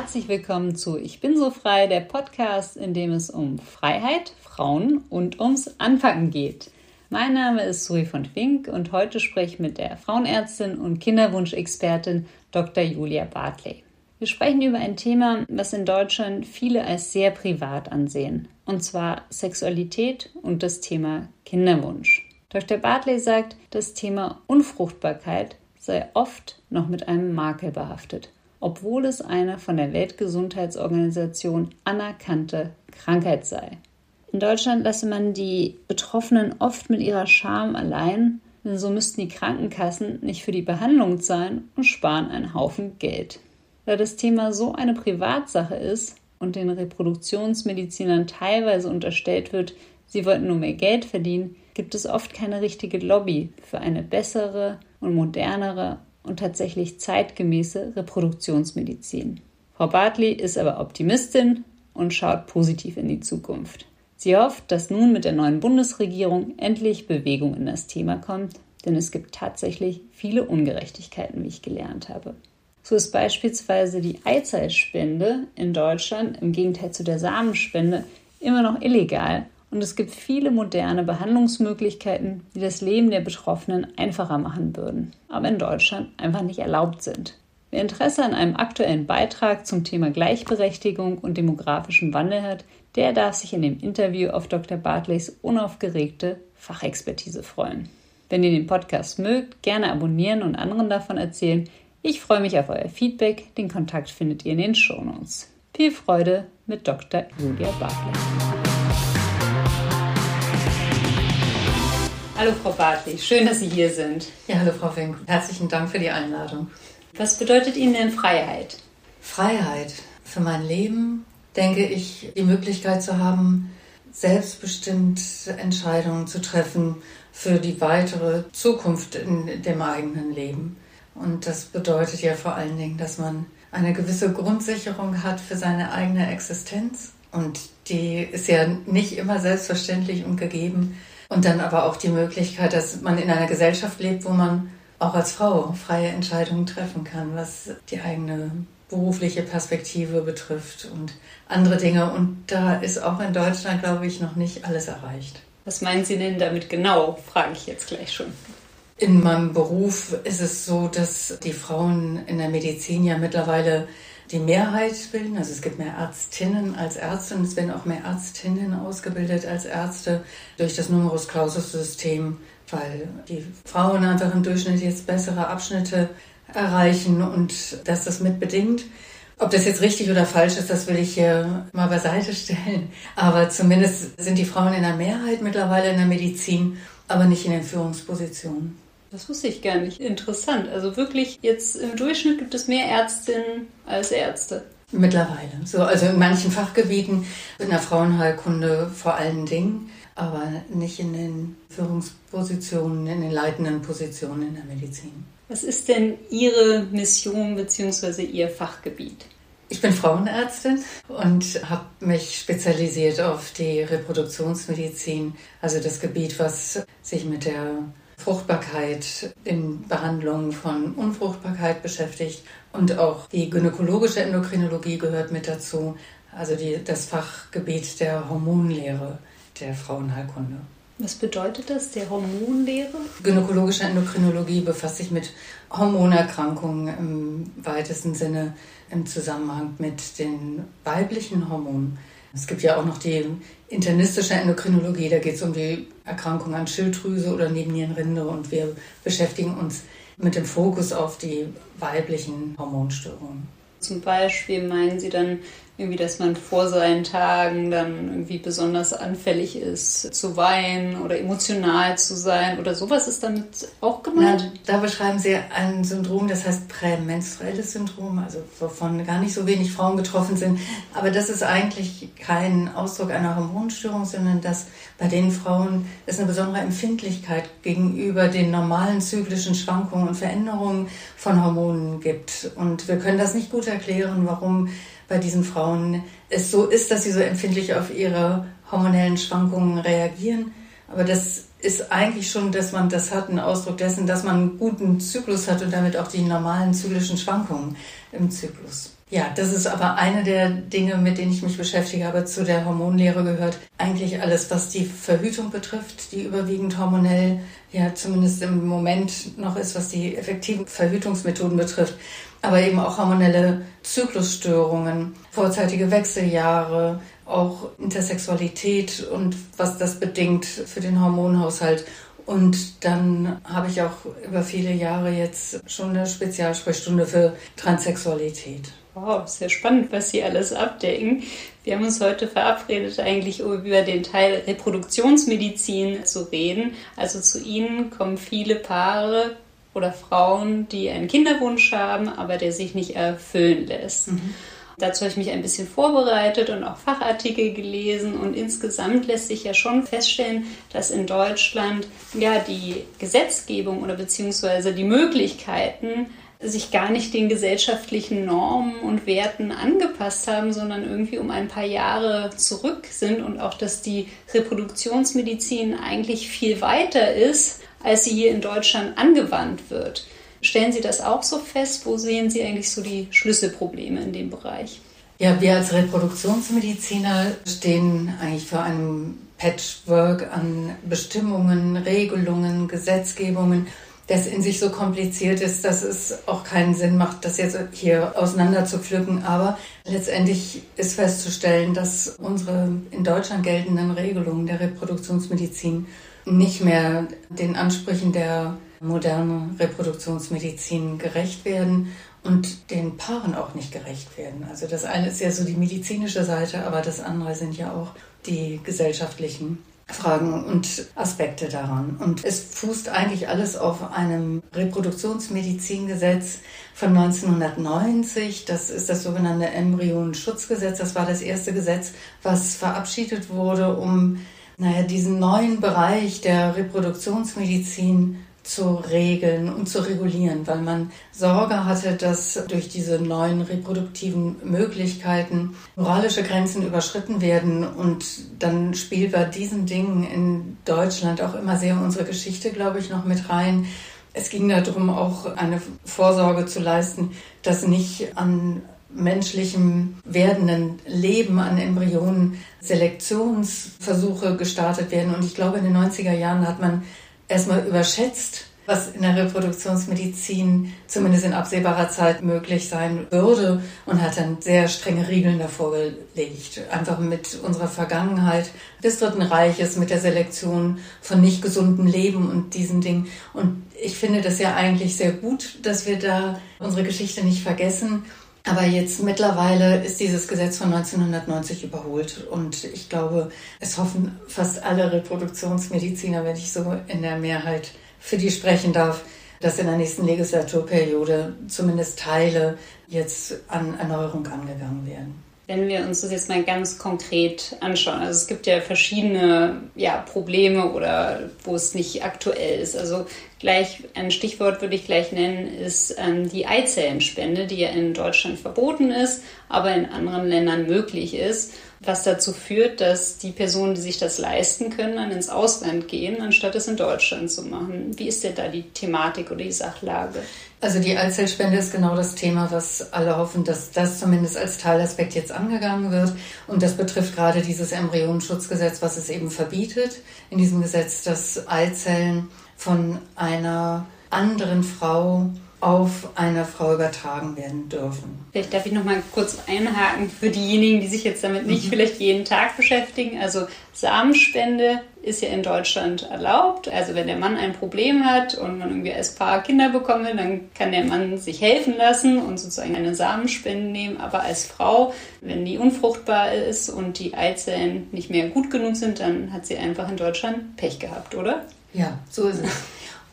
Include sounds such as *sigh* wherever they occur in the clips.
Herzlich willkommen zu Ich bin so frei, der Podcast, in dem es um Freiheit, Frauen und ums Anpacken geht. Mein Name ist Suri von Fink und heute spreche ich mit der Frauenärztin und Kinderwunschexpertin Dr. Julia Bartley. Wir sprechen über ein Thema, was in Deutschland viele als sehr privat ansehen, und zwar Sexualität und das Thema Kinderwunsch. Dr. Bartley sagt, das Thema Unfruchtbarkeit sei oft noch mit einem Makel behaftet obwohl es eine von der Weltgesundheitsorganisation anerkannte Krankheit sei. In Deutschland lasse man die Betroffenen oft mit ihrer Scham allein, denn so müssten die Krankenkassen nicht für die Behandlung zahlen und sparen einen Haufen Geld. Da das Thema so eine Privatsache ist und den Reproduktionsmedizinern teilweise unterstellt wird, sie wollten nur mehr Geld verdienen, gibt es oft keine richtige Lobby für eine bessere und modernere und tatsächlich zeitgemäße Reproduktionsmedizin. Frau Bartley ist aber Optimistin und schaut positiv in die Zukunft. Sie hofft, dass nun mit der neuen Bundesregierung endlich Bewegung in das Thema kommt, denn es gibt tatsächlich viele Ungerechtigkeiten, wie ich gelernt habe. So ist beispielsweise die Eizellspende in Deutschland im Gegenteil zu der Samenspende immer noch illegal und es gibt viele moderne Behandlungsmöglichkeiten, die das Leben der Betroffenen einfacher machen würden, aber in Deutschland einfach nicht erlaubt sind. Wer Interesse an einem aktuellen Beitrag zum Thema Gleichberechtigung und demografischen Wandel hat, der darf sich in dem Interview auf Dr. Bartleys unaufgeregte Fachexpertise freuen. Wenn ihr den Podcast mögt, gerne abonnieren und anderen davon erzählen. Ich freue mich auf euer Feedback. Den Kontakt findet ihr in den Shownotes. Viel Freude mit Dr. Julia Bartley. Hallo Frau Bartley, schön, dass Sie hier sind. Ja, hallo Frau Fink, herzlichen Dank für die Einladung. Was bedeutet Ihnen denn Freiheit? Freiheit für mein Leben, denke ich, die Möglichkeit zu haben, selbstbestimmt Entscheidungen zu treffen für die weitere Zukunft in dem eigenen Leben. Und das bedeutet ja vor allen Dingen, dass man eine gewisse Grundsicherung hat für seine eigene Existenz. Und die ist ja nicht immer selbstverständlich und gegeben. Und dann aber auch die Möglichkeit, dass man in einer Gesellschaft lebt, wo man auch als Frau freie Entscheidungen treffen kann, was die eigene berufliche Perspektive betrifft und andere Dinge. Und da ist auch in Deutschland, glaube ich, noch nicht alles erreicht. Was meinen Sie denn damit genau, frage ich jetzt gleich schon. In meinem Beruf ist es so, dass die Frauen in der Medizin ja mittlerweile die Mehrheit bilden. Also es gibt mehr Ärztinnen als Ärzte und es werden auch mehr Ärztinnen ausgebildet als Ärzte durch das Numerus Clausus System, weil die Frauen einfach im Durchschnitt jetzt bessere Abschnitte erreichen und dass das mit bedingt. Ob das jetzt richtig oder falsch ist, das will ich hier mal beiseite stellen. Aber zumindest sind die Frauen in der Mehrheit mittlerweile in der Medizin, aber nicht in den Führungspositionen. Das wusste ich gar nicht. Interessant. Also wirklich, jetzt im Durchschnitt gibt es mehr Ärztinnen als Ärzte. Mittlerweile. So, also in manchen Fachgebieten, in der Frauenheilkunde vor allen Dingen, aber nicht in den Führungspositionen, in den leitenden Positionen in der Medizin. Was ist denn Ihre Mission bzw. Ihr Fachgebiet? Ich bin Frauenärztin und habe mich spezialisiert auf die Reproduktionsmedizin, also das Gebiet, was sich mit der Fruchtbarkeit in Behandlungen von Unfruchtbarkeit beschäftigt und auch die gynäkologische Endokrinologie gehört mit dazu, also die, das Fachgebiet der Hormonlehre der Frauenheilkunde. Was bedeutet das, der Hormonlehre? Gynäkologische Endokrinologie befasst sich mit Hormonerkrankungen im weitesten Sinne im Zusammenhang mit den weiblichen Hormonen. Es gibt ja auch noch die internistische Endokrinologie, da geht es um die Erkrankung an Schilddrüse oder Nebennierenrinde und wir beschäftigen uns mit dem Fokus auf die weiblichen Hormonstörungen. Zum Beispiel meinen Sie dann irgendwie, dass man vor seinen Tagen dann irgendwie besonders anfällig ist zu weinen oder emotional zu sein oder sowas ist damit auch gemeint? Na, da beschreiben Sie ein Syndrom, das heißt prämenstruelles Syndrom, also wovon gar nicht so wenig Frauen betroffen sind. Aber das ist eigentlich kein Ausdruck einer Hormonstörung, sondern dass bei den Frauen es eine besondere Empfindlichkeit gegenüber den normalen zyklischen Schwankungen und Veränderungen von Hormonen gibt. Und wir können das nicht gut erklären, warum bei diesen Frauen es so ist, dass sie so empfindlich auf ihre hormonellen Schwankungen reagieren. Aber das ist eigentlich schon, dass man das hat, ein Ausdruck dessen, dass man einen guten Zyklus hat und damit auch die normalen zyklischen Schwankungen im Zyklus. Ja, das ist aber eine der Dinge, mit denen ich mich beschäftige. Aber zu der Hormonlehre gehört eigentlich alles, was die Verhütung betrifft, die überwiegend hormonell, ja zumindest im Moment noch ist, was die effektiven Verhütungsmethoden betrifft. Aber eben auch hormonelle Zyklusstörungen, vorzeitige Wechseljahre, auch Intersexualität und was das bedingt für den Hormonhaushalt. Und dann habe ich auch über viele Jahre jetzt schon eine Spezialsprechstunde für Transsexualität. Wow, sehr spannend, was Sie alles abdecken. Wir haben uns heute verabredet, eigentlich über den Teil Reproduktionsmedizin zu reden. Also zu Ihnen kommen viele Paare oder Frauen, die einen Kinderwunsch haben, aber der sich nicht erfüllen lässt. Mhm. Dazu habe ich mich ein bisschen vorbereitet und auch Fachartikel gelesen und insgesamt lässt sich ja schon feststellen, dass in Deutschland ja die Gesetzgebung oder beziehungsweise die Möglichkeiten sich gar nicht den gesellschaftlichen Normen und Werten angepasst haben, sondern irgendwie um ein paar Jahre zurück sind und auch, dass die Reproduktionsmedizin eigentlich viel weiter ist, als sie hier in Deutschland angewandt wird. Stellen Sie das auch so fest? Wo sehen Sie eigentlich so die Schlüsselprobleme in dem Bereich? Ja, wir als Reproduktionsmediziner stehen eigentlich vor einem Patchwork an Bestimmungen, Regelungen, Gesetzgebungen, das in sich so kompliziert ist, dass es auch keinen Sinn macht, das jetzt hier auseinander zu pflücken. Aber letztendlich ist festzustellen, dass unsere in Deutschland geltenden Regelungen der Reproduktionsmedizin nicht mehr den Ansprüchen der moderne Reproduktionsmedizin gerecht werden und den Paaren auch nicht gerecht werden. Also das eine ist ja so die medizinische Seite, aber das andere sind ja auch die gesellschaftlichen Fragen und Aspekte daran. Und es fußt eigentlich alles auf einem Reproduktionsmedizingesetz von 1990. Das ist das sogenannte Embryonenschutzgesetz. Das war das erste Gesetz, was verabschiedet wurde, um naja, diesen neuen Bereich der Reproduktionsmedizin zu regeln und zu regulieren, weil man Sorge hatte, dass durch diese neuen reproduktiven Möglichkeiten moralische Grenzen überschritten werden. Und dann spielt bei diesen Dingen in Deutschland auch immer sehr unsere Geschichte, glaube ich, noch mit rein. Es ging darum, auch eine Vorsorge zu leisten, dass nicht an menschlichem werdenden Leben an Embryonen Selektionsversuche gestartet werden. Und ich glaube, in den 90er Jahren hat man erstmal überschätzt, was in der Reproduktionsmedizin zumindest in absehbarer Zeit möglich sein würde und hat dann sehr strenge Regeln davor gelegt. Einfach mit unserer Vergangenheit des Dritten Reiches, mit der Selektion von nicht gesundem Leben und diesen Dingen. Und ich finde das ja eigentlich sehr gut, dass wir da unsere Geschichte nicht vergessen aber jetzt mittlerweile ist dieses Gesetz von 1990 überholt und ich glaube, es hoffen fast alle Reproduktionsmediziner, wenn ich so in der Mehrheit für die sprechen darf, dass in der nächsten Legislaturperiode zumindest Teile jetzt an Erneuerung angegangen werden. Wenn wir uns das jetzt mal ganz konkret anschauen, also es gibt ja verschiedene ja, Probleme oder wo es nicht aktuell ist. Also gleich ein Stichwort würde ich gleich nennen, ist ähm, die Eizellenspende, die ja in Deutschland verboten ist, aber in anderen Ländern möglich ist was dazu führt, dass die Personen, die sich das leisten können, dann ins Ausland gehen, anstatt es in Deutschland zu machen. Wie ist denn da die Thematik oder die Sachlage? Also die Eizellspende ist genau das Thema, was alle hoffen, dass das zumindest als Teilaspekt jetzt angegangen wird. Und das betrifft gerade dieses Embryonenschutzgesetz, was es eben verbietet. In diesem Gesetz, dass Eizellen von einer anderen Frau auf eine Frau übertragen werden dürfen. Vielleicht darf ich noch mal kurz einhaken für diejenigen, die sich jetzt damit nicht mhm. vielleicht jeden Tag beschäftigen. Also Samenspende ist ja in Deutschland erlaubt. Also wenn der Mann ein Problem hat und man irgendwie als Paar Kinder bekommen will, dann kann der Mann sich helfen lassen und sozusagen eine Samenspende nehmen. Aber als Frau, wenn die unfruchtbar ist und die Eizellen nicht mehr gut genug sind, dann hat sie einfach in Deutschland Pech gehabt, oder? Ja, so ist es.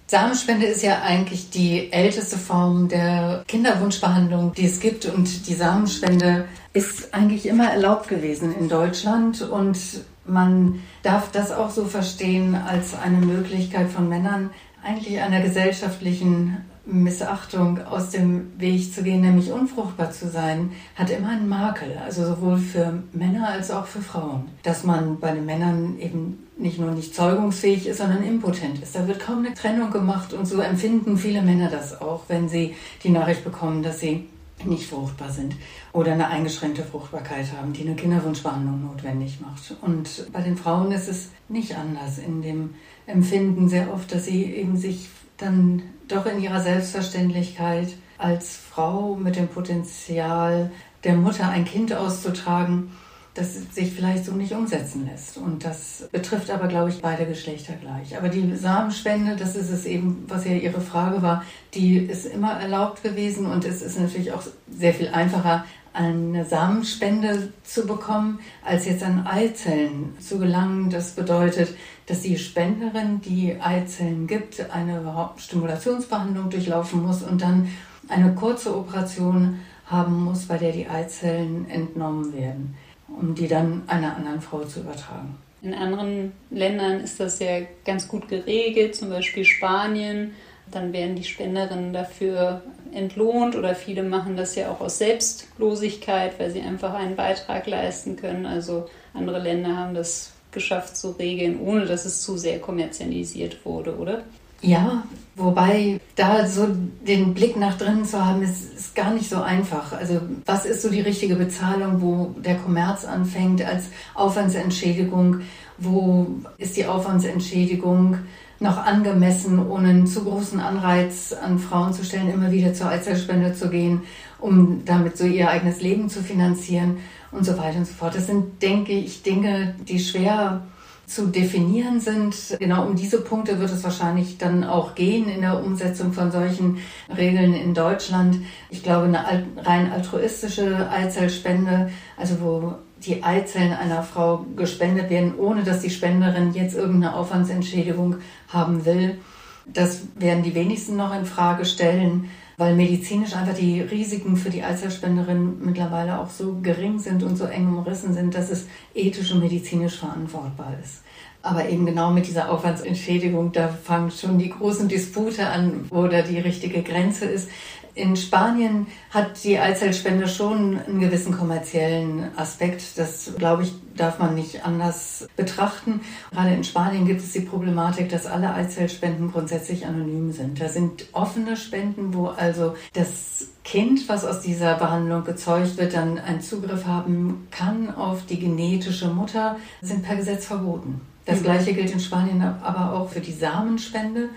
Samenspende ist ja eigentlich die älteste Form der Kinderwunschbehandlung, die es gibt. Und die Samenspende ist eigentlich immer erlaubt gewesen in Deutschland. Und man darf das auch so verstehen als eine Möglichkeit von Männern, eigentlich einer gesellschaftlichen Missachtung aus dem Weg zu gehen, nämlich unfruchtbar zu sein, hat immer einen Makel, also sowohl für Männer als auch für Frauen. Dass man bei den Männern eben nicht nur nicht zeugungsfähig ist, sondern impotent ist. Da wird kaum eine Trennung gemacht und so empfinden viele Männer das auch, wenn sie die Nachricht bekommen, dass sie nicht fruchtbar sind oder eine eingeschränkte Fruchtbarkeit haben, die eine Kinderwunschbehandlung notwendig macht. Und bei den Frauen ist es nicht anders in dem Empfinden sehr oft, dass sie eben sich dann doch in ihrer Selbstverständlichkeit als Frau mit dem Potenzial der Mutter ein Kind auszutragen, das sich vielleicht so nicht umsetzen lässt. Und das betrifft aber, glaube ich, beide Geschlechter gleich. Aber die Samenspende, das ist es eben, was ja Ihre Frage war, die ist immer erlaubt gewesen und es ist natürlich auch sehr viel einfacher, eine Samenspende zu bekommen, als jetzt an Eizellen zu gelangen. Das bedeutet, dass die Spenderin, die Eizellen gibt, eine Stimulationsbehandlung durchlaufen muss und dann eine kurze Operation haben muss, bei der die Eizellen entnommen werden um die dann einer anderen Frau zu übertragen. In anderen Ländern ist das ja ganz gut geregelt, zum Beispiel Spanien. Dann werden die Spenderinnen dafür entlohnt oder viele machen das ja auch aus Selbstlosigkeit, weil sie einfach einen Beitrag leisten können. Also andere Länder haben das geschafft zu regeln, ohne dass es zu sehr kommerzialisiert wurde, oder? Ja, wobei da so den Blick nach drinnen zu haben, ist, ist gar nicht so einfach. Also was ist so die richtige Bezahlung, wo der Kommerz anfängt als Aufwandsentschädigung? Wo ist die Aufwandsentschädigung noch angemessen, ohne einen zu großen Anreiz an Frauen zu stellen, immer wieder zur Eizellspende zu gehen, um damit so ihr eigenes Leben zu finanzieren und so weiter und so fort. Das sind, denke ich, Dinge, die schwer zu definieren sind. Genau um diese Punkte wird es wahrscheinlich dann auch gehen in der Umsetzung von solchen Regeln in Deutschland. Ich glaube, eine rein altruistische Eizellspende, also wo die Eizellen einer Frau gespendet werden, ohne dass die Spenderin jetzt irgendeine Aufwandsentschädigung haben will. Das werden die wenigsten noch in Frage stellen, weil medizinisch einfach die Risiken für die Eizellspenderin mittlerweile auch so gering sind und so eng umrissen sind, dass es ethisch und medizinisch verantwortbar ist. Aber eben genau mit dieser Aufwandsentschädigung, da fangen schon die großen Dispute an, wo da die richtige Grenze ist. In Spanien hat die Eizellspende schon einen gewissen kommerziellen Aspekt. Das, glaube ich, darf man nicht anders betrachten. Gerade in Spanien gibt es die Problematik, dass alle Eizellspenden grundsätzlich anonym sind. Da sind offene Spenden, wo also das Kind, was aus dieser Behandlung gezeugt wird, dann einen Zugriff haben kann auf die genetische Mutter, sind per Gesetz verboten. Das mhm. gleiche gilt in Spanien aber auch für die Samenspende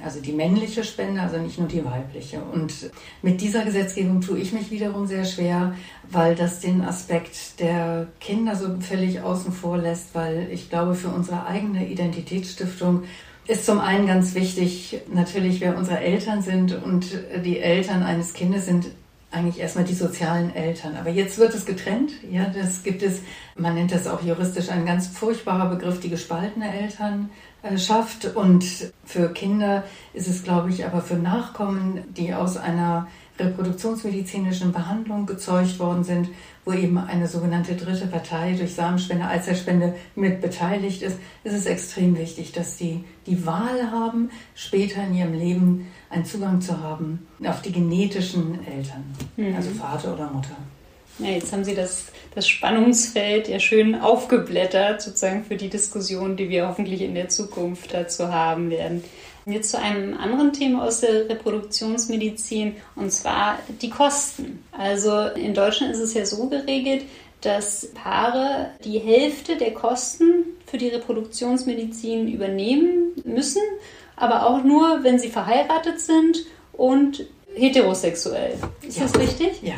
also die männliche Spende, also nicht nur die weibliche. Und mit dieser Gesetzgebung tue ich mich wiederum sehr schwer, weil das den Aspekt der Kinder so völlig außen vor lässt, weil ich glaube, für unsere eigene Identitätsstiftung ist zum einen ganz wichtig, natürlich, wer unsere Eltern sind und die Eltern eines Kindes sind eigentlich erstmal die sozialen Eltern. Aber jetzt wird es getrennt. Ja, das gibt es, man nennt das auch juristisch ein ganz furchtbarer Begriff, die gespaltene Eltern schafft. Und für Kinder ist es, glaube ich, aber für Nachkommen, die aus einer reproduktionsmedizinischen Behandlung gezeugt worden sind, wo eben eine sogenannte dritte Partei durch Samenspende, Eizellspende mit beteiligt ist, ist es extrem wichtig, dass sie die Wahl haben, später in ihrem Leben einen Zugang zu haben auf die genetischen Eltern, mhm. also Vater oder Mutter. Ja, jetzt haben Sie das, das Spannungsfeld ja schön aufgeblättert, sozusagen für die Diskussion, die wir hoffentlich in der Zukunft dazu haben werden. Jetzt zu einem anderen Thema aus der Reproduktionsmedizin und zwar die Kosten. Also in Deutschland ist es ja so geregelt, dass Paare die Hälfte der Kosten für die Reproduktionsmedizin übernehmen müssen, aber auch nur, wenn sie verheiratet sind und heterosexuell. Ist ja. das richtig? Ja.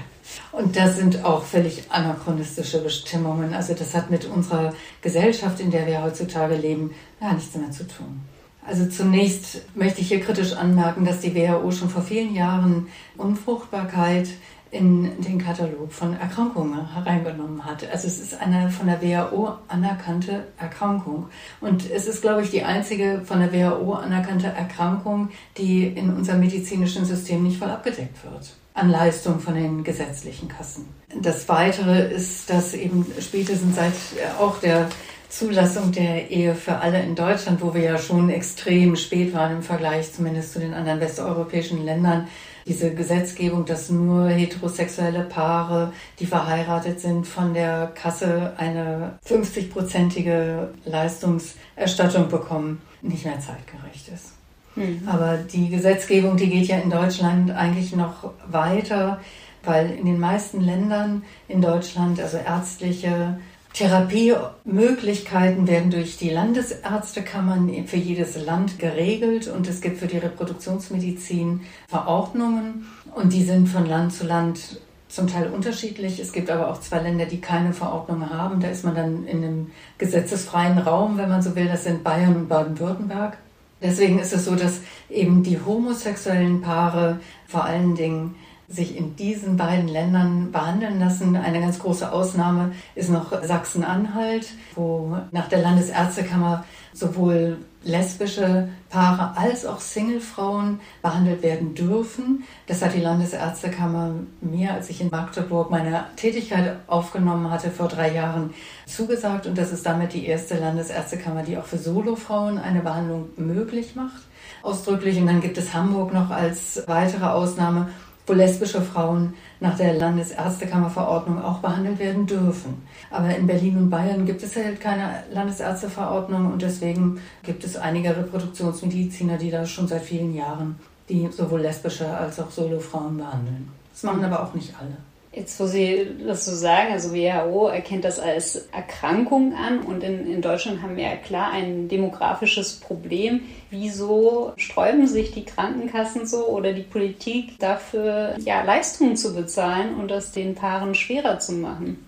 Und das sind auch völlig anachronistische Bestimmungen. Also das hat mit unserer Gesellschaft, in der wir heutzutage leben, gar nichts mehr zu tun. Also zunächst möchte ich hier kritisch anmerken, dass die WHO schon vor vielen Jahren Unfruchtbarkeit in den Katalog von Erkrankungen hereingenommen hat. Also es ist eine von der WHO anerkannte Erkrankung. Und es ist, glaube ich, die einzige von der WHO anerkannte Erkrankung, die in unserem medizinischen System nicht voll abgedeckt wird an Leistung von den gesetzlichen Kassen. Das Weitere ist, dass eben spätestens seit auch der Zulassung der Ehe für alle in Deutschland, wo wir ja schon extrem spät waren im Vergleich zumindest zu den anderen westeuropäischen Ländern, diese Gesetzgebung, dass nur heterosexuelle Paare, die verheiratet sind, von der Kasse eine 50-prozentige Leistungserstattung bekommen, nicht mehr zeitgerecht ist. Mhm. Aber die Gesetzgebung, die geht ja in Deutschland eigentlich noch weiter weil in den meisten Ländern in Deutschland, also ärztliche Therapiemöglichkeiten werden durch die Landesärztekammern für jedes Land geregelt und es gibt für die Reproduktionsmedizin Verordnungen und die sind von Land zu Land zum Teil unterschiedlich. Es gibt aber auch zwei Länder, die keine Verordnung haben. Da ist man dann in einem gesetzesfreien Raum, wenn man so will. Das sind Bayern und Baden-Württemberg. Deswegen ist es so, dass eben die homosexuellen Paare vor allen Dingen sich in diesen beiden Ländern behandeln lassen. Eine ganz große Ausnahme ist noch Sachsen-Anhalt, wo nach der Landesärztekammer sowohl lesbische Paare als auch Singlefrauen behandelt werden dürfen. Das hat die Landesärztekammer mir, als ich in Magdeburg meine Tätigkeit aufgenommen hatte, vor drei Jahren zugesagt. Und das ist damit die erste Landesärztekammer, die auch für Solofrauen eine Behandlung möglich macht. Ausdrücklich. Und dann gibt es Hamburg noch als weitere Ausnahme wo lesbische Frauen nach der Landesärztekammerverordnung auch behandelt werden dürfen. Aber in Berlin und Bayern gibt es halt keine Landesärzteverordnung und deswegen gibt es einige Reproduktionsmediziner, die da schon seit vielen Jahren die sowohl lesbische als auch Solofrauen behandeln. Das machen aber auch nicht alle. Jetzt, wo Sie das so sagen, also WHO erkennt das als Erkrankung an und in, in Deutschland haben wir ja klar ein demografisches Problem. Wieso sträuben sich die Krankenkassen so oder die Politik dafür, ja, Leistungen zu bezahlen und das den Paaren schwerer zu machen?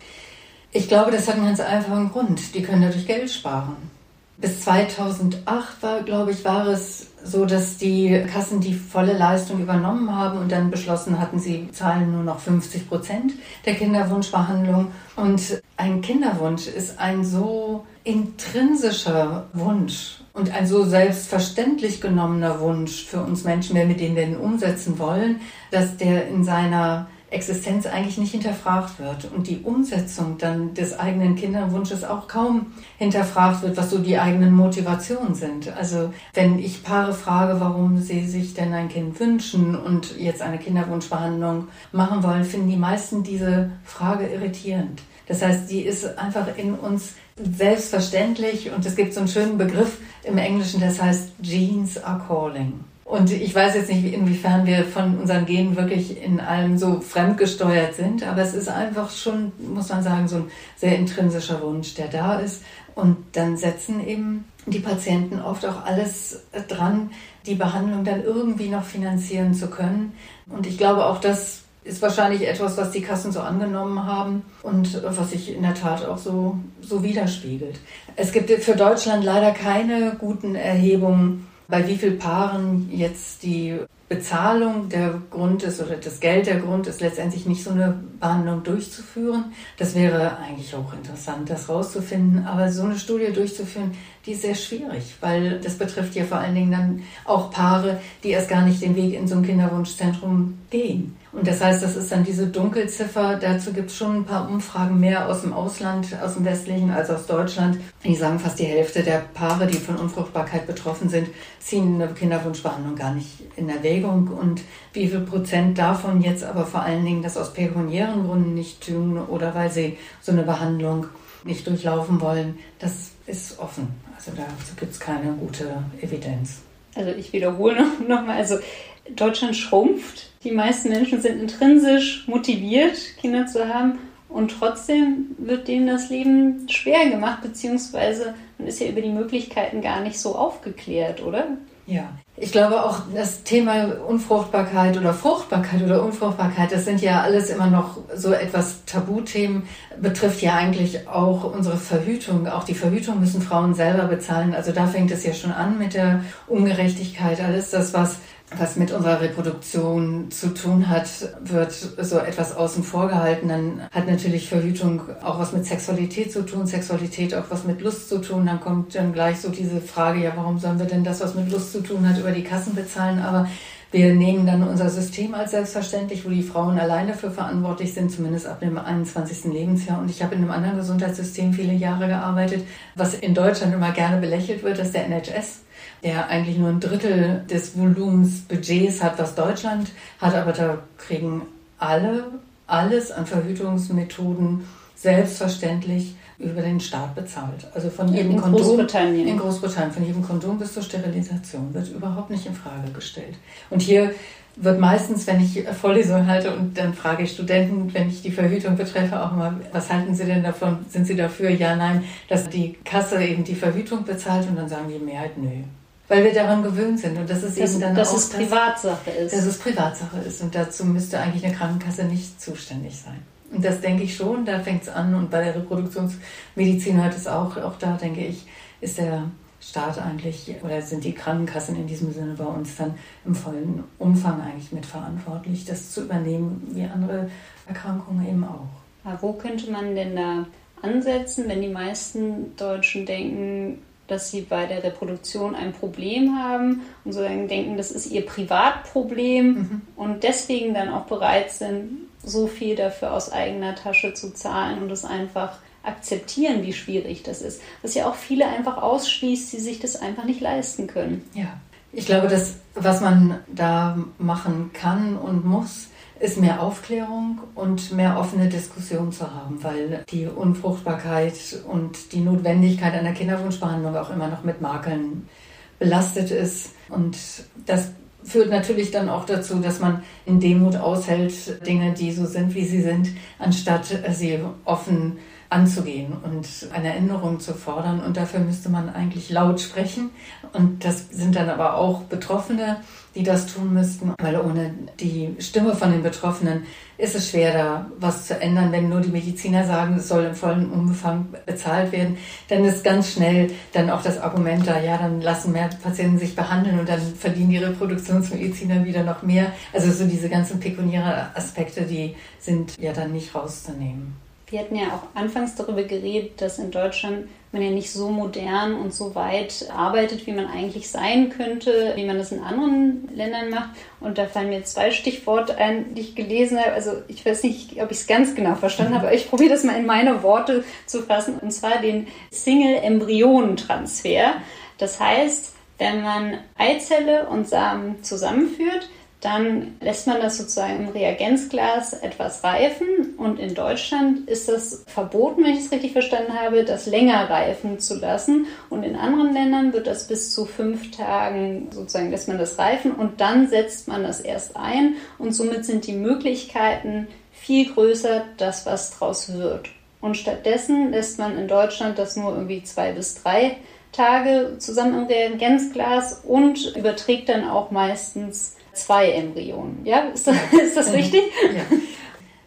Ich glaube, das hat einen ganz einfachen Grund. Die können dadurch Geld sparen. Bis 2008 war, glaube ich, war es so, dass die Kassen die volle Leistung übernommen haben und dann beschlossen hatten, sie zahlen nur noch 50 Prozent der Kinderwunschbehandlung. Und ein Kinderwunsch ist ein so intrinsischer Wunsch und ein so selbstverständlich genommener Wunsch für uns Menschen, wenn wir den denn umsetzen wollen, dass der in seiner Existenz eigentlich nicht hinterfragt wird und die Umsetzung dann des eigenen Kinderwunsches auch kaum hinterfragt wird, was so die eigenen Motivationen sind. Also wenn ich Paare frage, warum sie sich denn ein Kind wünschen und jetzt eine Kinderwunschbehandlung machen wollen, finden die meisten diese Frage irritierend. Das heißt, die ist einfach in uns selbstverständlich und es gibt so einen schönen Begriff im Englischen, das heißt Genes are calling. Und ich weiß jetzt nicht, inwiefern wir von unseren Genen wirklich in allem so fremdgesteuert sind, aber es ist einfach schon, muss man sagen, so ein sehr intrinsischer Wunsch, der da ist. Und dann setzen eben die Patienten oft auch alles dran, die Behandlung dann irgendwie noch finanzieren zu können. Und ich glaube auch, das ist wahrscheinlich etwas, was die Kassen so angenommen haben und was sich in der Tat auch so, so widerspiegelt. Es gibt für Deutschland leider keine guten Erhebungen bei wie vielen Paaren jetzt die Bezahlung der Grund ist oder das Geld der Grund ist, letztendlich nicht so eine Behandlung durchzuführen. Das wäre eigentlich auch interessant, das rauszufinden. Aber so eine Studie durchzuführen, die ist sehr schwierig, weil das betrifft ja vor allen Dingen dann auch Paare, die erst gar nicht den Weg in so ein Kinderwunschzentrum gehen. Und das heißt, das ist dann diese Dunkelziffer. Dazu gibt es schon ein paar Umfragen mehr aus dem Ausland, aus dem westlichen als aus Deutschland. Die sagen, fast die Hälfte der Paare, die von Unfruchtbarkeit betroffen sind, ziehen eine Kinderwunschbehandlung gar nicht in Erwägung. Und wie viel Prozent davon jetzt aber vor allen Dingen das aus pekuniären Gründen nicht tun oder weil sie so eine Behandlung nicht durchlaufen wollen, das ist offen. Also dazu gibt es keine gute Evidenz. Also ich wiederhole nochmal, also Deutschland schrumpft. Die meisten Menschen sind intrinsisch motiviert, Kinder zu haben. Und trotzdem wird denen das Leben schwer gemacht, beziehungsweise man ist ja über die Möglichkeiten gar nicht so aufgeklärt, oder? Ja, ich glaube auch das Thema Unfruchtbarkeit oder Fruchtbarkeit oder Unfruchtbarkeit, das sind ja alles immer noch so etwas Tabuthemen, betrifft ja eigentlich auch unsere Verhütung. Auch die Verhütung müssen Frauen selber bezahlen. Also da fängt es ja schon an mit der Ungerechtigkeit. Alles das, was was mit unserer Reproduktion zu tun hat, wird so etwas außen vor gehalten. Dann hat natürlich Verhütung auch was mit Sexualität zu tun, Sexualität auch was mit Lust zu tun. Dann kommt dann gleich so diese Frage, ja, warum sollen wir denn das, was mit Lust zu tun hat, über die Kassen bezahlen? Aber wir nehmen dann unser System als selbstverständlich, wo die Frauen allein dafür verantwortlich sind, zumindest ab dem 21. Lebensjahr. Und ich habe in einem anderen Gesundheitssystem viele Jahre gearbeitet, was in Deutschland immer gerne belächelt wird, das ist der NHS der eigentlich nur ein Drittel des Volumens Budgets hat, was Deutschland hat, aber da kriegen alle alles an Verhütungsmethoden selbstverständlich über den Staat bezahlt. Also von jedem in Kondom. Großbritannien. In Großbritannien. Von jedem Kondom bis zur Sterilisation wird überhaupt nicht in Frage gestellt. Und hier wird meistens, wenn ich Vorlesungen halte und dann frage ich Studenten, wenn ich die Verhütung betreffe, auch mal, was halten Sie denn davon? Sind Sie dafür? Ja, nein, dass die Kasse eben die Verhütung bezahlt und dann sagen die Mehrheit, nö. Weil wir daran gewöhnt sind und das ist das, eben dann dass auch, es Privatsache ist. Dass es Privatsache ist und dazu müsste eigentlich eine Krankenkasse nicht zuständig sein. Und das denke ich schon, da fängt es an und bei der Reproduktionsmedizin hört es auch, auch da denke ich, ist der Staat eigentlich oder sind die Krankenkassen in diesem Sinne bei uns dann im vollen Umfang eigentlich mitverantwortlich, das zu übernehmen, wie andere Erkrankungen eben auch. Aber wo könnte man denn da ansetzen, wenn die meisten Deutschen denken, dass sie bei der Reproduktion ein Problem haben und sozusagen denken, das ist ihr Privatproblem mhm. und deswegen dann auch bereit sind, so viel dafür aus eigener Tasche zu zahlen und es einfach akzeptieren, wie schwierig das ist. Was ja auch viele einfach ausschließt, die sich das einfach nicht leisten können. Ja, ich glaube, dass was man da machen kann und muss, ist mehr Aufklärung und mehr offene Diskussion zu haben, weil die Unfruchtbarkeit und die Notwendigkeit einer Kinderwunschbehandlung auch immer noch mit Makeln belastet ist. Und das führt natürlich dann auch dazu, dass man in Demut aushält, Dinge, die so sind, wie sie sind, anstatt sie offen anzugehen und eine Änderung zu fordern. Und dafür müsste man eigentlich laut sprechen. Und das sind dann aber auch Betroffene, die das tun müssten, weil ohne die Stimme von den Betroffenen ist es schwer, da was zu ändern. Wenn nur die Mediziner sagen, es soll im vollen Umfang bezahlt werden, dann ist ganz schnell dann auch das Argument da, ja, dann lassen mehr Patienten sich behandeln und dann verdienen die Reproduktionsmediziner wieder noch mehr. Also so diese ganzen pekuniären Aspekte, die sind ja dann nicht rauszunehmen. Wir hatten ja auch anfangs darüber geredet, dass in Deutschland man ja nicht so modern und so weit arbeitet, wie man eigentlich sein könnte, wie man das in anderen Ländern macht. Und da fallen mir zwei Stichworte ein, die ich gelesen habe. Also ich weiß nicht, ob ich es ganz genau verstanden habe, aber ich probiere das mal in meine Worte zu fassen. Und zwar den Single-Embryonentransfer. Das heißt, wenn man Eizelle und Samen zusammenführt, dann lässt man das sozusagen im Reagenzglas etwas reifen und in Deutschland ist das verboten, wenn ich es richtig verstanden habe, das länger reifen zu lassen und in anderen Ländern wird das bis zu fünf Tagen sozusagen, lässt man das reifen und dann setzt man das erst ein und somit sind die Möglichkeiten viel größer, dass was draus wird. Und stattdessen lässt man in Deutschland das nur irgendwie zwei bis drei Tage zusammen im Reagenzglas und überträgt dann auch meistens zwei Embryonen. Ja, ist das, *laughs* ist das richtig? Ja.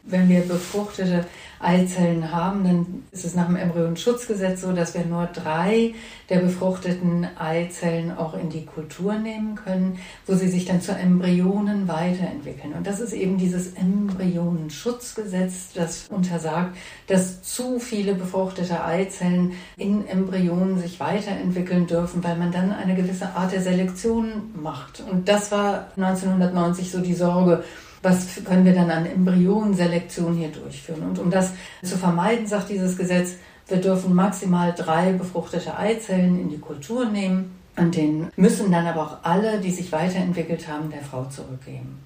Wenn wir befruchtete Eizellen haben, dann ist es nach dem Embryonschutzgesetz so, dass wir nur drei der befruchteten Eizellen auch in die Kultur nehmen können, wo sie sich dann zu Embryonen weiterentwickeln. Und das ist eben dieses Embryonenschutzgesetz, das untersagt, dass zu viele befruchtete Eizellen in Embryonen sich weiterentwickeln dürfen, weil man dann eine gewisse Art der Selektion macht. Und das war 1990 so die Sorge was können wir dann an Embryonenselektion hier durchführen? Und um das zu vermeiden, sagt dieses Gesetz, wir dürfen maximal drei befruchtete Eizellen in die Kultur nehmen und den müssen dann aber auch alle, die sich weiterentwickelt haben, der Frau zurückgeben.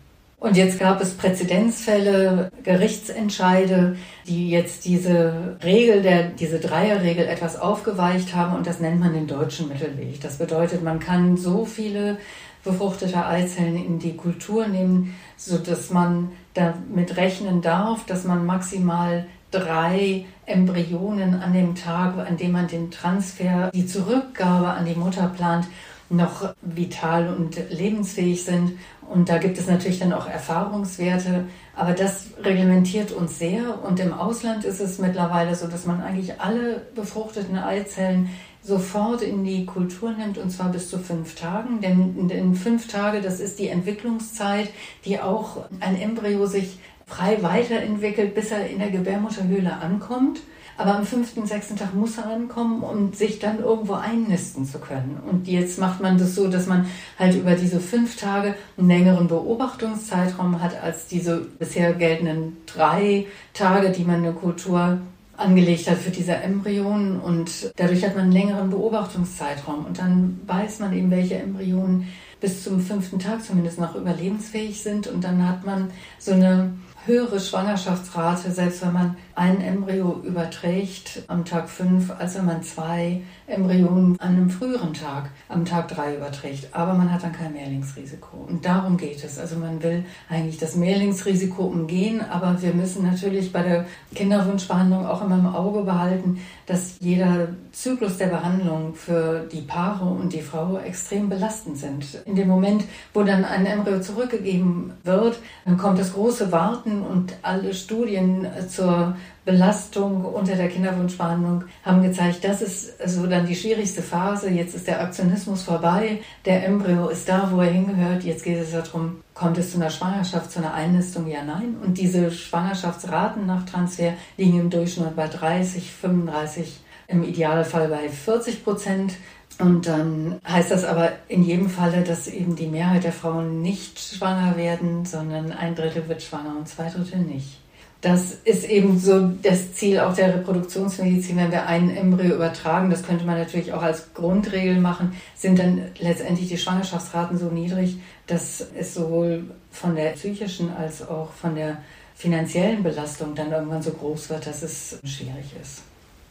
Und jetzt gab es Präzedenzfälle, Gerichtsentscheide, die jetzt diese Regel, der, diese Dreierregel etwas aufgeweicht haben und das nennt man den deutschen Mittelweg. Das bedeutet, man kann so viele befruchtete Eizellen in die Kultur nehmen, so dass man damit rechnen darf, dass man maximal drei Embryonen an dem Tag, an dem man den Transfer, die Zurückgabe an die Mutter plant, noch vital und lebensfähig sind. Und da gibt es natürlich dann auch Erfahrungswerte, aber das reglementiert uns sehr. Und im Ausland ist es mittlerweile so, dass man eigentlich alle befruchteten Eizellen sofort in die Kultur nimmt und zwar bis zu fünf Tagen. Denn in fünf Tage, das ist die Entwicklungszeit, die auch ein Embryo sich frei weiterentwickelt, bis er in der Gebärmutterhöhle ankommt. Aber am fünften, sechsten Tag muss er ankommen, um sich dann irgendwo einnisten zu können. Und jetzt macht man das so, dass man halt über diese fünf Tage einen längeren Beobachtungszeitraum hat als diese bisher geltenden drei Tage, die man in der Kultur angelegt hat für diese Embryonen und dadurch hat man einen längeren Beobachtungszeitraum und dann weiß man eben, welche Embryonen bis zum fünften Tag zumindest noch überlebensfähig sind und dann hat man so eine höhere Schwangerschaftsrate, selbst wenn man ein Embryo überträgt am Tag 5, als wenn man zwei Embryonen an einem früheren Tag, am Tag 3 überträgt. Aber man hat dann kein Mehrlingsrisiko. Und darum geht es. Also man will eigentlich das Mehrlingsrisiko umgehen, aber wir müssen natürlich bei der Kinderwunschbehandlung auch immer im Auge behalten, dass jeder Zyklus der Behandlung für die Paare und die Frau extrem belastend sind. In dem Moment, wo dann ein Embryo zurückgegeben wird, dann kommt das große Warten und alle Studien zur Belastung unter der Kinderwunschbehandlung haben gezeigt, das ist so dann die schwierigste Phase. Jetzt ist der Aktionismus vorbei, der Embryo ist da, wo er hingehört. Jetzt geht es darum, kommt es zu einer Schwangerschaft, zu einer Einnistung? Ja, nein. Und diese Schwangerschaftsraten nach Transfer liegen im Durchschnitt bei 30, 35, im Idealfall bei 40 Prozent. Und dann heißt das aber in jedem Falle, dass eben die Mehrheit der Frauen nicht schwanger werden, sondern ein Drittel wird schwanger und zwei Drittel nicht. Das ist eben so das Ziel auch der Reproduktionsmedizin, wenn wir ein Embryo übertragen, das könnte man natürlich auch als Grundregel machen, sind dann letztendlich die Schwangerschaftsraten so niedrig, dass es sowohl von der psychischen als auch von der finanziellen Belastung dann irgendwann so groß wird, dass es schwierig ist.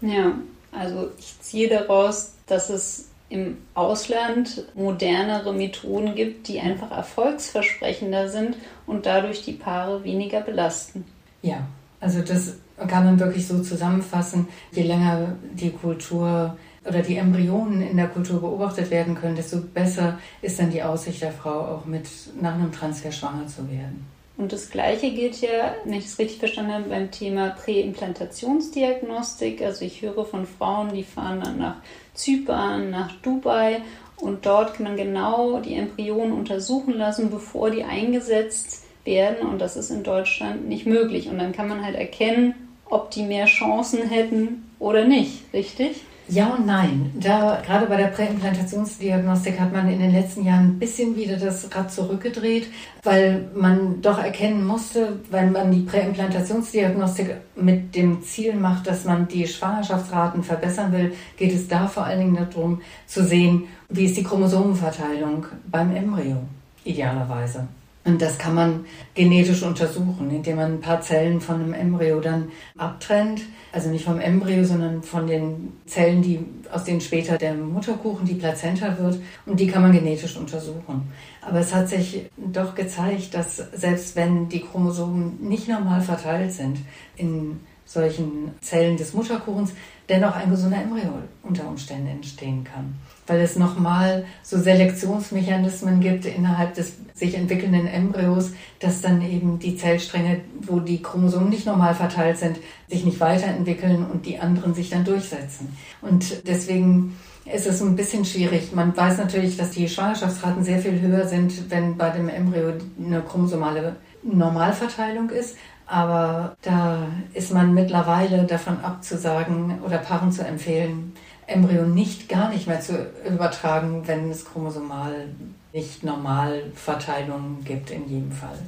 Ja, also ich ziehe daraus, dass es im Ausland modernere Methoden gibt, die einfach erfolgsversprechender sind und dadurch die Paare weniger belasten. Ja, also das kann man wirklich so zusammenfassen. Je länger die Kultur oder die Embryonen in der Kultur beobachtet werden können, desto besser ist dann die Aussicht der Frau auch mit nach einem Transfer schwanger zu werden. Und das Gleiche gilt ja, wenn ich es richtig verstanden habe, beim Thema Präimplantationsdiagnostik. Also ich höre von Frauen, die fahren dann nach Zypern, nach Dubai und dort kann man genau die Embryonen untersuchen lassen, bevor die eingesetzt werden und das ist in Deutschland nicht möglich. Und dann kann man halt erkennen, ob die mehr Chancen hätten oder nicht, richtig? Ja und nein. Da, gerade bei der Präimplantationsdiagnostik hat man in den letzten Jahren ein bisschen wieder das Rad zurückgedreht, weil man doch erkennen musste, wenn man die Präimplantationsdiagnostik mit dem Ziel macht, dass man die Schwangerschaftsraten verbessern will, geht es da vor allen Dingen darum zu sehen, wie ist die Chromosomenverteilung beim Embryo idealerweise. Und das kann man genetisch untersuchen, indem man ein paar Zellen von einem Embryo dann abtrennt. Also nicht vom Embryo, sondern von den Zellen, die, aus denen später der Mutterkuchen, die Plazenta wird. Und die kann man genetisch untersuchen. Aber es hat sich doch gezeigt, dass selbst wenn die Chromosomen nicht normal verteilt sind in solchen Zellen des Mutterkuchens, dennoch ein gesunder Embryo unter Umständen entstehen kann weil es nochmal so Selektionsmechanismen gibt innerhalb des sich entwickelnden Embryos, dass dann eben die Zellstränge, wo die Chromosomen nicht normal verteilt sind, sich nicht weiterentwickeln und die anderen sich dann durchsetzen. Und deswegen ist es ein bisschen schwierig. Man weiß natürlich, dass die Schwangerschaftsraten sehr viel höher sind, wenn bei dem Embryo eine chromosomale Normalverteilung ist. Aber da man mittlerweile davon abzusagen oder Paaren zu empfehlen, Embryo nicht gar nicht mehr zu übertragen, wenn es chromosomal nicht normal Verteilungen gibt in jedem Fall.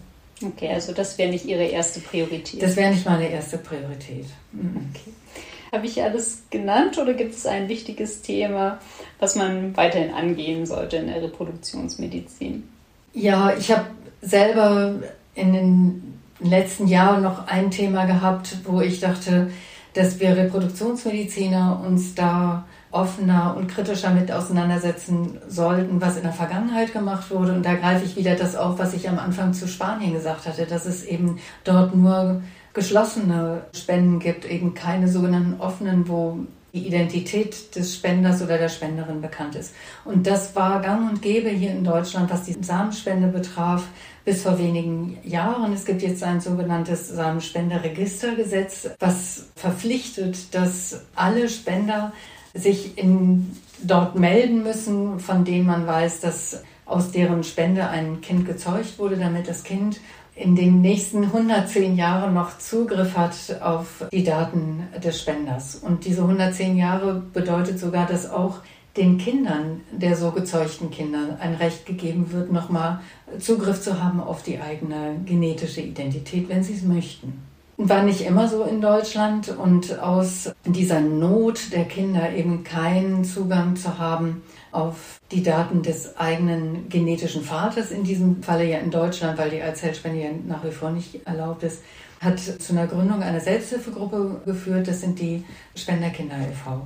Okay, also das wäre nicht Ihre erste Priorität. Das wäre nicht meine erste Priorität. Mhm. Okay. Habe ich alles genannt oder gibt es ein wichtiges Thema, was man weiterhin angehen sollte in der Reproduktionsmedizin? Ja, ich habe selber in den letzten Jahren noch ein Thema gehabt, wo ich dachte, dass wir Reproduktionsmediziner uns da offener und kritischer mit auseinandersetzen sollten, was in der Vergangenheit gemacht wurde. Und da greife ich wieder das auf, was ich am Anfang zu Spanien gesagt hatte, dass es eben dort nur geschlossene Spenden gibt, eben keine sogenannten offenen, wo die Identität des Spenders oder der Spenderin bekannt ist. Und das war gang und gäbe hier in Deutschland, was die Samenspende betraf, bis vor wenigen Jahren. Es gibt jetzt ein sogenanntes Samenspenderregistergesetz, was verpflichtet, dass alle Spender sich in, dort melden müssen, von denen man weiß, dass aus deren Spende ein Kind gezeugt wurde, damit das Kind in den nächsten 110 Jahren noch Zugriff hat auf die Daten des Spenders. Und diese 110 Jahre bedeutet sogar, dass auch den Kindern der so gezeugten Kinder ein Recht gegeben wird, nochmal Zugriff zu haben auf die eigene genetische Identität, wenn sie es möchten. War nicht immer so in Deutschland und aus dieser Not der Kinder eben keinen Zugang zu haben auf die Daten des eigenen genetischen Vaters, in diesem Falle ja in Deutschland, weil die Eizellspende ja nach wie vor nicht erlaubt ist, hat zu einer Gründung einer Selbsthilfegruppe geführt. Das sind die Spenderkinder e.V.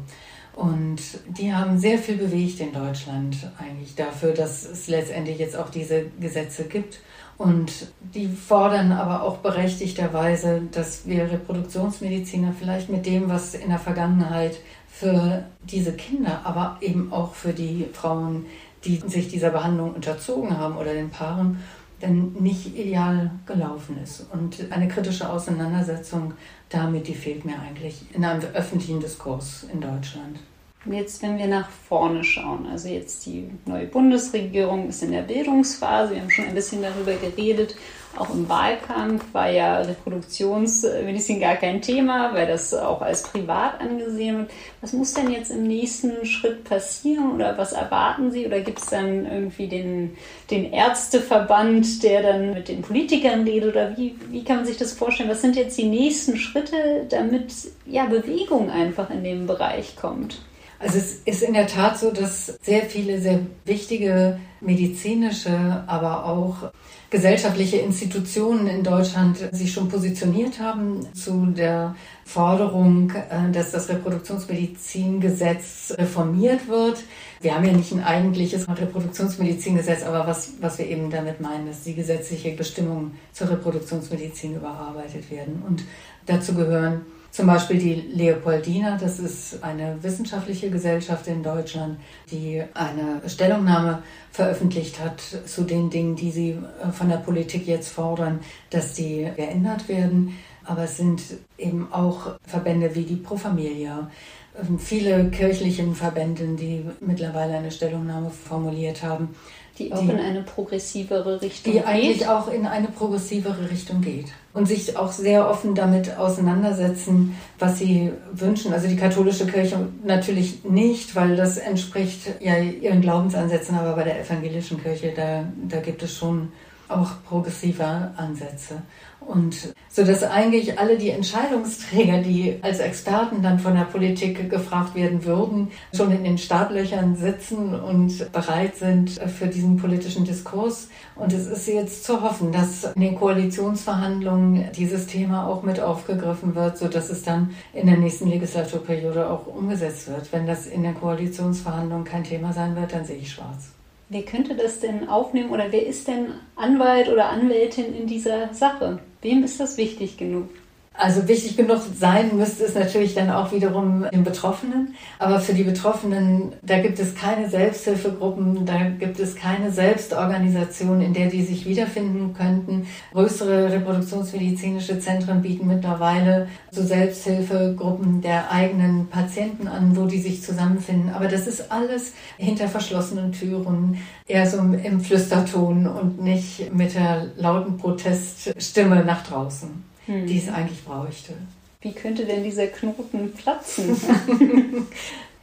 Und die haben sehr viel bewegt in Deutschland eigentlich dafür, dass es letztendlich jetzt auch diese Gesetze gibt. Und die fordern aber auch berechtigterweise, dass wir Reproduktionsmediziner vielleicht mit dem, was in der Vergangenheit für diese Kinder, aber eben auch für die Frauen, die sich dieser Behandlung unterzogen haben oder den Paaren, denn nicht ideal gelaufen ist. Und eine kritische Auseinandersetzung damit, die fehlt mir eigentlich in einem öffentlichen Diskurs in Deutschland. Jetzt, wenn wir nach vorne schauen, also jetzt die neue Bundesregierung ist in der Bildungsphase, wir haben schon ein bisschen darüber geredet, auch im Wahlkampf war ja Reproduktionsmedizin gar kein Thema, weil das auch als privat angesehen wird. Was muss denn jetzt im nächsten Schritt passieren oder was erwarten Sie? Oder gibt es dann irgendwie den, den Ärzteverband, der dann mit den Politikern redet? Oder wie, wie kann man sich das vorstellen? Was sind jetzt die nächsten Schritte, damit ja, Bewegung einfach in dem Bereich kommt? Also es ist in der Tat so, dass sehr viele sehr wichtige medizinische, aber auch gesellschaftliche Institutionen in Deutschland sich schon positioniert haben zu der Forderung, äh, dass das Reproduktionsmedizingesetz reformiert wird. Wir haben ja nicht ein eigentliches Reproduktionsmedizingesetz, aber was, was wir eben damit meinen, dass die gesetzliche Bestimmungen zur Reproduktionsmedizin überarbeitet werden. Und dazu gehören zum Beispiel die Leopoldina, das ist eine wissenschaftliche Gesellschaft in Deutschland, die eine Stellungnahme veröffentlicht hat zu den Dingen, die sie äh, von der Politik jetzt fordern, dass die geändert werden. Aber es sind eben auch Verbände wie die Pro Familia, viele kirchliche Verbände, die mittlerweile eine Stellungnahme formuliert haben. Die auch die, in eine progressivere Richtung die geht. Die eigentlich auch in eine progressivere Richtung geht. Und sich auch sehr offen damit auseinandersetzen, was sie wünschen. Also die katholische Kirche natürlich nicht, weil das entspricht ja ihren Glaubensansätzen, aber bei der evangelischen Kirche, da, da gibt es schon auch progressive Ansätze. Und so dass eigentlich alle die Entscheidungsträger, die als Experten dann von der Politik gefragt werden würden, schon in den Startlöchern sitzen und bereit sind für diesen politischen Diskurs. Und es ist jetzt zu hoffen, dass in den Koalitionsverhandlungen dieses Thema auch mit aufgegriffen wird, so dass es dann in der nächsten Legislaturperiode auch umgesetzt wird. Wenn das in den Koalitionsverhandlungen kein Thema sein wird, dann sehe ich schwarz. Wer könnte das denn aufnehmen oder wer ist denn Anwalt oder Anwältin in dieser Sache? Wem ist das wichtig genug? Also wichtig genug sein müsste es natürlich dann auch wiederum den Betroffenen. Aber für die Betroffenen, da gibt es keine Selbsthilfegruppen, da gibt es keine Selbstorganisation, in der die sich wiederfinden könnten. Größere reproduktionsmedizinische Zentren bieten mittlerweile so Selbsthilfegruppen der eigenen Patienten an, wo die sich zusammenfinden. Aber das ist alles hinter verschlossenen Türen, eher so im Flüsterton und nicht mit der lauten Proteststimme nach draußen hm. die es eigentlich bräuchte. Wie könnte denn dieser Knoten platzen? *laughs*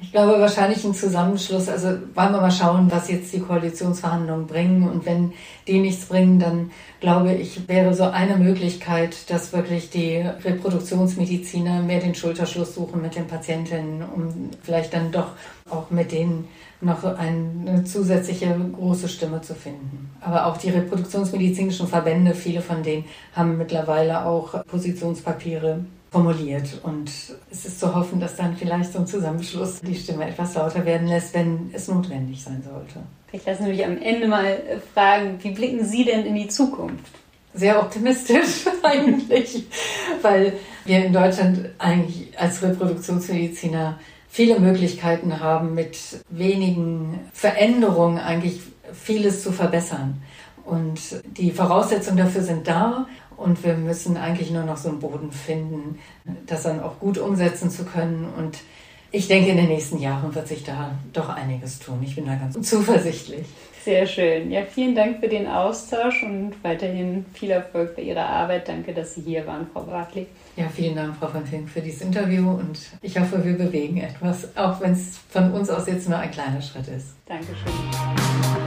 ich glaube wahrscheinlich ein Zusammenschluss. Also wollen wir mal schauen, was jetzt die Koalitionsverhandlungen bringen. Und wenn die nichts bringen, dann glaube ich, wäre so eine Möglichkeit, dass wirklich die Reproduktionsmediziner mehr den Schulterschluss suchen mit den Patientinnen, um vielleicht dann doch auch mit denen noch eine zusätzliche große Stimme zu finden. Aber auch die reproduktionsmedizinischen Verbände, viele von denen haben mittlerweile auch Positionspapiere formuliert. Und es ist zu hoffen, dass dann vielleicht so ein Zusammenschluss die Stimme etwas lauter werden lässt, wenn es notwendig sein sollte. Ich lasse mich am Ende mal fragen, wie blicken Sie denn in die Zukunft? Sehr optimistisch *laughs* eigentlich, weil wir in Deutschland eigentlich als Reproduktionsmediziner viele Möglichkeiten haben, mit wenigen Veränderungen eigentlich vieles zu verbessern. Und die Voraussetzungen dafür sind da und wir müssen eigentlich nur noch so einen Boden finden, das dann auch gut umsetzen zu können. Und ich denke, in den nächsten Jahren wird sich da doch einiges tun. Ich bin da ganz zuversichtlich. Sehr schön. Ja, vielen Dank für den Austausch und weiterhin viel Erfolg bei Ihrer Arbeit. Danke, dass Sie hier waren, Frau Bartley. Ja, vielen Dank, Frau von Fink, für dieses Interview und ich hoffe, wir bewegen etwas, auch wenn es von uns aus jetzt nur ein kleiner Schritt ist. Dankeschön.